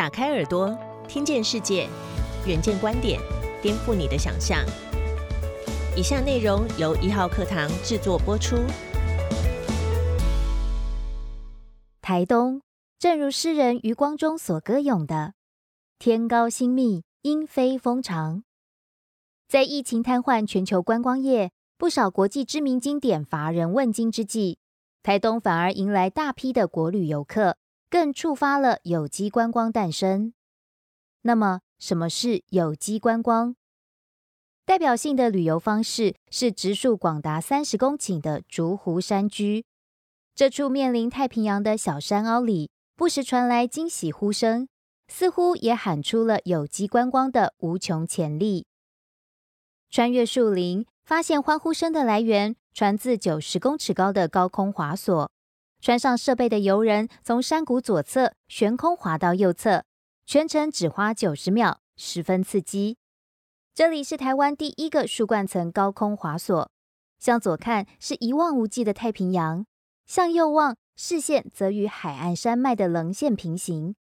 打开耳朵，听见世界，远见观点，颠覆你的想象。以下内容由一号课堂制作播出。台东，正如诗人余光中所歌咏的：“天高星密，鹰飞风长。”在疫情瘫痪全球观光业，不少国际知名经典乏人问津之际，台东反而迎来大批的国旅游客。更触发了有机观光诞生。那么，什么是有机观光？代表性的旅游方式是植树广达三十公顷的竹湖山居。这处面临太平洋的小山凹里，不时传来惊喜呼声，似乎也喊出了有机观光的无穷潜力。穿越树林，发现欢呼声的来源，传自九十公尺高的高空滑索。穿上设备的游人从山谷左侧悬空滑到右侧，全程只花九十秒，十分刺激。这里是台湾第一个树冠层高空滑索，向左看是一望无际的太平洋，向右望视线则与海岸山脉的棱线平行。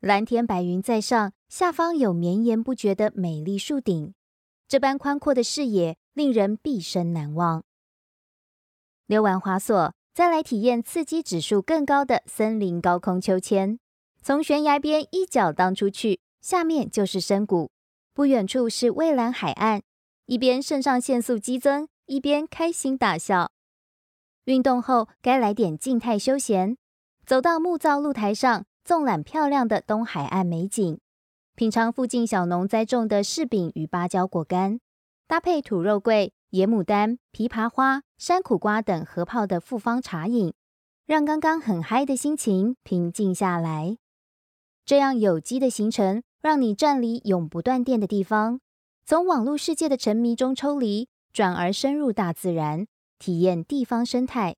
蓝天白云在上，下方有绵延不绝的美丽树顶，这般宽阔的视野令人毕生难忘。溜完滑索。再来体验刺激指数更高的森林高空秋千，从悬崖边一脚荡出去，下面就是深谷，不远处是蔚蓝海岸，一边肾上腺素激增，一边开心大笑。运动后该来点静态休闲，走到木造露台上，纵览漂亮的东海岸美景，品尝附近小农栽种的柿饼与芭蕉果干，搭配土肉桂。野牡丹、枇杷花、山苦瓜等合泡的复方茶饮，让刚刚很嗨的心情平静下来。这样有机的行程，让你站离永不断电的地方，从网络世界的沉迷中抽离，转而深入大自然，体验地方生态。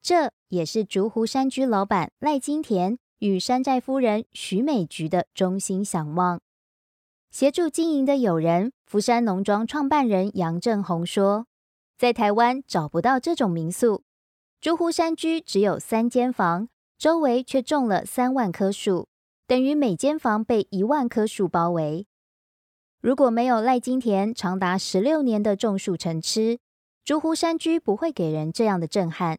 这也是竹湖山居老板赖金田与山寨夫人徐美菊的衷心想望。协助经营的友人，福山农庄创办人杨正宏说：“在台湾找不到这种民宿，竹湖山居只有三间房，周围却种了三万棵树，等于每间房被一万棵树包围。如果没有赖金田长达十六年的种树成痴，竹湖山居不会给人这样的震撼。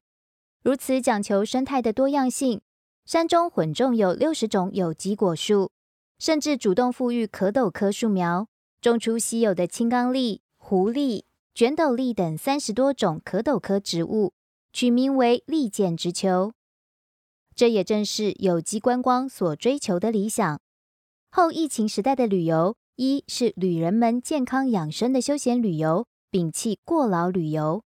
如此讲求生态的多样性，山中混种有六十种有机果树。”甚至主动富裕可斗科树苗，种出稀有的青冈栎、狐狸、卷斗笠等三十多种可斗科植物，取名为“利剑之秋”。这也正是有机观光所追求的理想。后疫情时代的旅游，一是旅人们健康养生的休闲旅游，摒弃过劳旅游；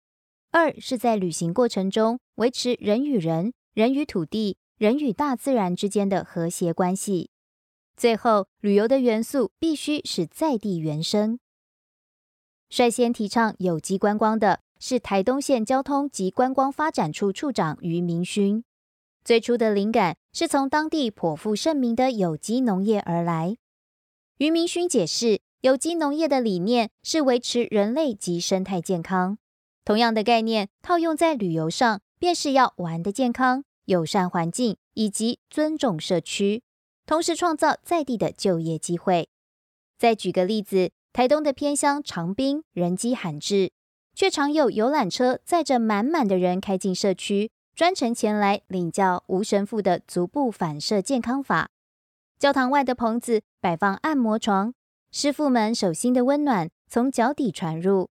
二是在旅行过程中维持人与人、人与土地、人与大自然之间的和谐关系。最后，旅游的元素必须是在地原生。率先提倡有机观光的是台东县交通及观光发展处处长于明勋。最初的灵感是从当地颇负盛名的有机农业而来。于明勋解释，有机农业的理念是维持人类及生态健康。同样的概念套用在旅游上，便是要玩的健康、友善环境以及尊重社区。同时创造在地的就业机会。再举个例子，台东的偏乡长滨人迹罕至，却常有游览车载着满满的人开进社区，专程前来领教吴神父的足部反射健康法。教堂外的棚子摆放按摩床，师傅们手心的温暖从脚底传入，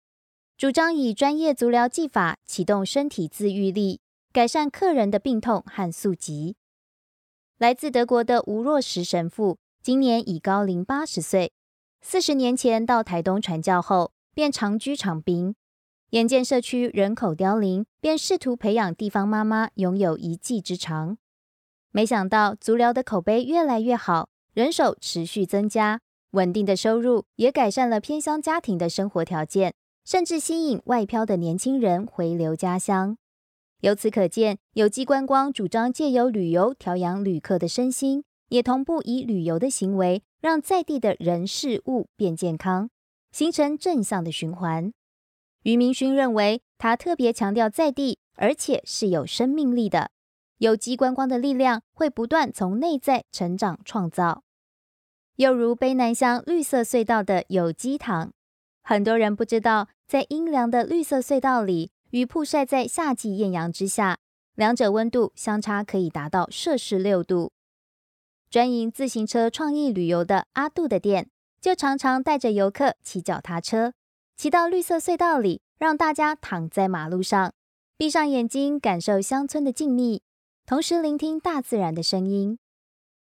主张以专业足疗技法启动身体自愈力，改善客人的病痛和宿疾。来自德国的吴若石神父，今年已高龄八十岁。四十年前到台东传教后，便长居长滨。眼见社区人口凋零，便试图培养地方妈妈拥有一技之长。没想到足疗的口碑越来越好，人手持续增加，稳定的收入也改善了偏乡家庭的生活条件，甚至吸引外漂的年轻人回流家乡。由此可见，有机观光主张借由旅游调养旅客的身心，也同步以旅游的行为让在地的人事物变健康，形成正向的循环。于明勋认为，他特别强调在地，而且是有生命力的有机观光的力量会不断从内在成长创造。又如卑南乡绿色隧道的有机糖。很多人不知道，在阴凉的绿色隧道里，与曝晒在夏季艳阳之下，两者温度相差可以达到摄氏六度。专营自行车创意旅游的阿杜的店，就常常带着游客骑脚踏车，骑到绿色隧道里，让大家躺在马路上，闭上眼睛，感受乡村的静谧，同时聆听大自然的声音。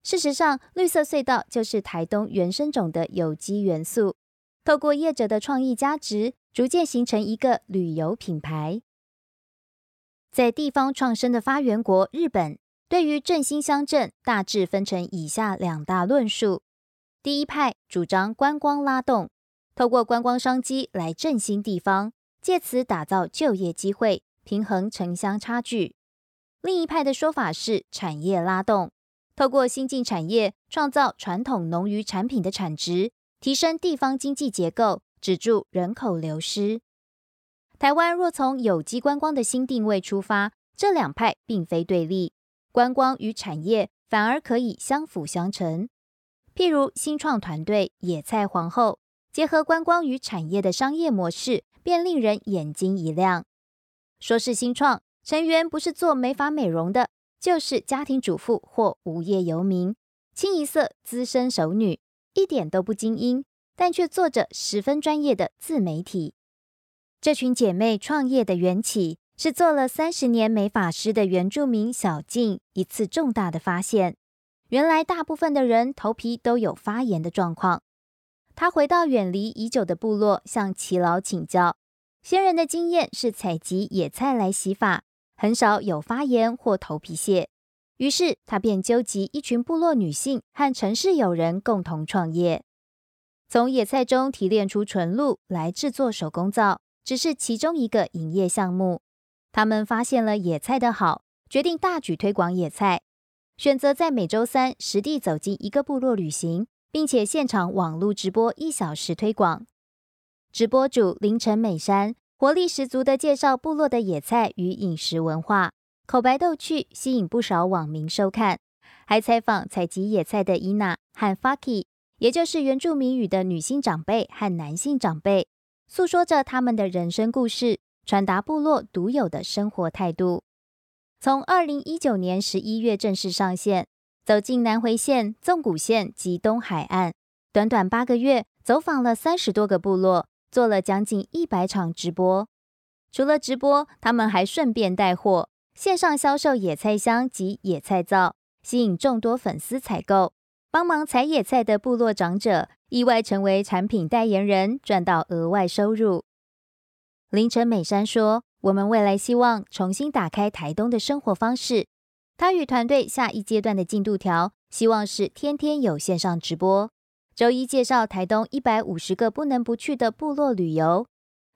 事实上，绿色隧道就是台东原生种的有机元素，透过业者的创意加值，逐渐形成一个旅游品牌。在地方创生的发源国日本。对于振兴乡镇，大致分成以下两大论述。第一派主张观光拉动，透过观光商机来振兴地方，借此打造就业机会，平衡城乡差距。另一派的说法是产业拉动，透过新进产业创造传统农渔产品的产值，提升地方经济结构，止住人口流失。台湾若从有机观光的新定位出发，这两派并非对立。观光与产业反而可以相辅相成。譬如新创团队野菜皇后，结合观光与产业的商业模式，便令人眼睛一亮。说是新创，成员不是做美发美容的，就是家庭主妇或无业游民，清一色资深熟女，一点都不精英，但却做着十分专业的自媒体。这群姐妹创业的缘起。是做了三十年美发师的原住民小静一次重大的发现：原来大部分的人头皮都有发炎的状况。他回到远离已久的部落，向耆老请教。先人的经验是采集野菜来洗发，很少有发炎或头皮屑。于是他便纠集一群部落女性和城市友人共同创业，从野菜中提炼出纯露来制作手工皂，只是其中一个营业项目。他们发现了野菜的好，决定大举推广野菜。选择在每周三实地走进一个部落旅行，并且现场网络直播一小时推广。直播主凌晨美山活力十足的介绍部落的野菜与饮食文化，口白逗趣，吸引不少网民收看。还采访采集野菜的伊娜和 Faki，也就是原住民语的女性长辈和男性长辈，诉说着他们的人生故事。传达部落独有的生活态度。从二零一九年十一月正式上线，走进南回县、纵谷县及东海岸，短短八个月，走访了三十多个部落，做了将近一百场直播。除了直播，他们还顺便带货，线上销售野菜香及野菜皂，吸引众多粉丝采购。帮忙采野菜的部落长者，意外成为产品代言人，赚到额外收入。凌晨美山说：“我们未来希望重新打开台东的生活方式。他与团队下一阶段的进度条，希望是天天有线上直播。周一介绍台东一百五十个不能不去的部落旅游，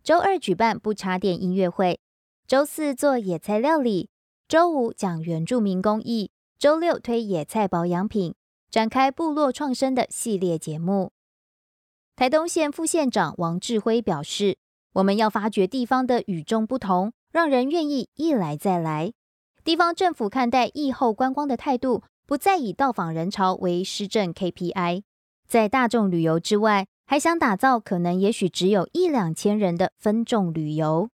周二举办不插电音乐会，周四做野菜料理，周五讲原住民工艺，周六推野菜保养品，展开部落创生的系列节目。”台东县副县长王志辉表示。我们要发掘地方的与众不同，让人愿意一来再来。地方政府看待疫后观光的态度，不再以到访人潮为施政 KPI，在大众旅游之外，还想打造可能也许只有一两千人的分众旅游。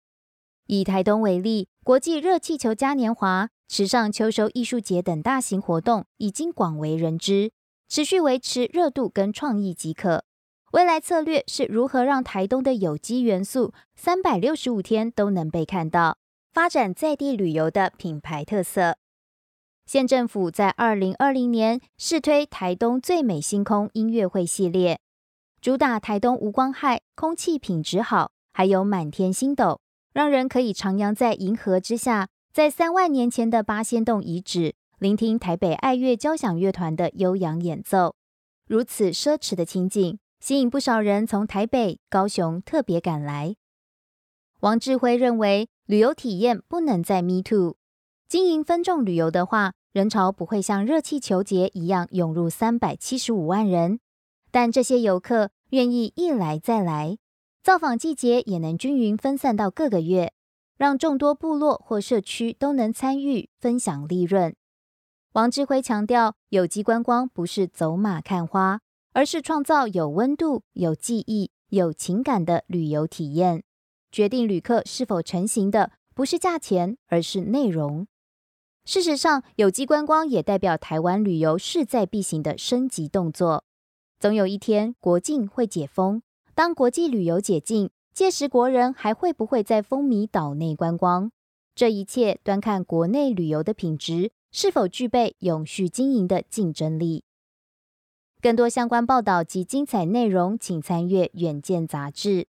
以台东为例，国际热气球嘉年华、池上秋收艺术节等大型活动已经广为人知，持续维持热度跟创意即可。未来策略是如何让台东的有机元素三百六十五天都能被看到，发展在地旅游的品牌特色。县政府在二零二零年试推台东最美星空音乐会系列，主打台东无光害、空气品质好，还有满天星斗，让人可以徜徉在银河之下，在三万年前的八仙洞遗址，聆听台北爱乐交响乐团的悠扬演奏。如此奢侈的情景。吸引不少人从台北、高雄特别赶来。王志辉认为，旅游体验不能再 Me Too，经营分众旅游的话，人潮不会像热气球节一样涌入三百七十五万人，但这些游客愿意一来再来，造访季节也能均匀分散到各个月，让众多部落或社区都能参与分享利润。王志辉强调，有机观光不是走马看花。而是创造有温度、有记忆、有情感的旅游体验。决定旅客是否成行的，不是价钱，而是内容。事实上，有机观光也代表台湾旅游势在必行的升级动作。总有一天，国境会解封。当国际旅游解禁，届时国人还会不会再风靡岛内观光？这一切端看国内旅游的品质是否具备永续经营的竞争力。更多相关报道及精彩内容，请参阅《远见》杂志。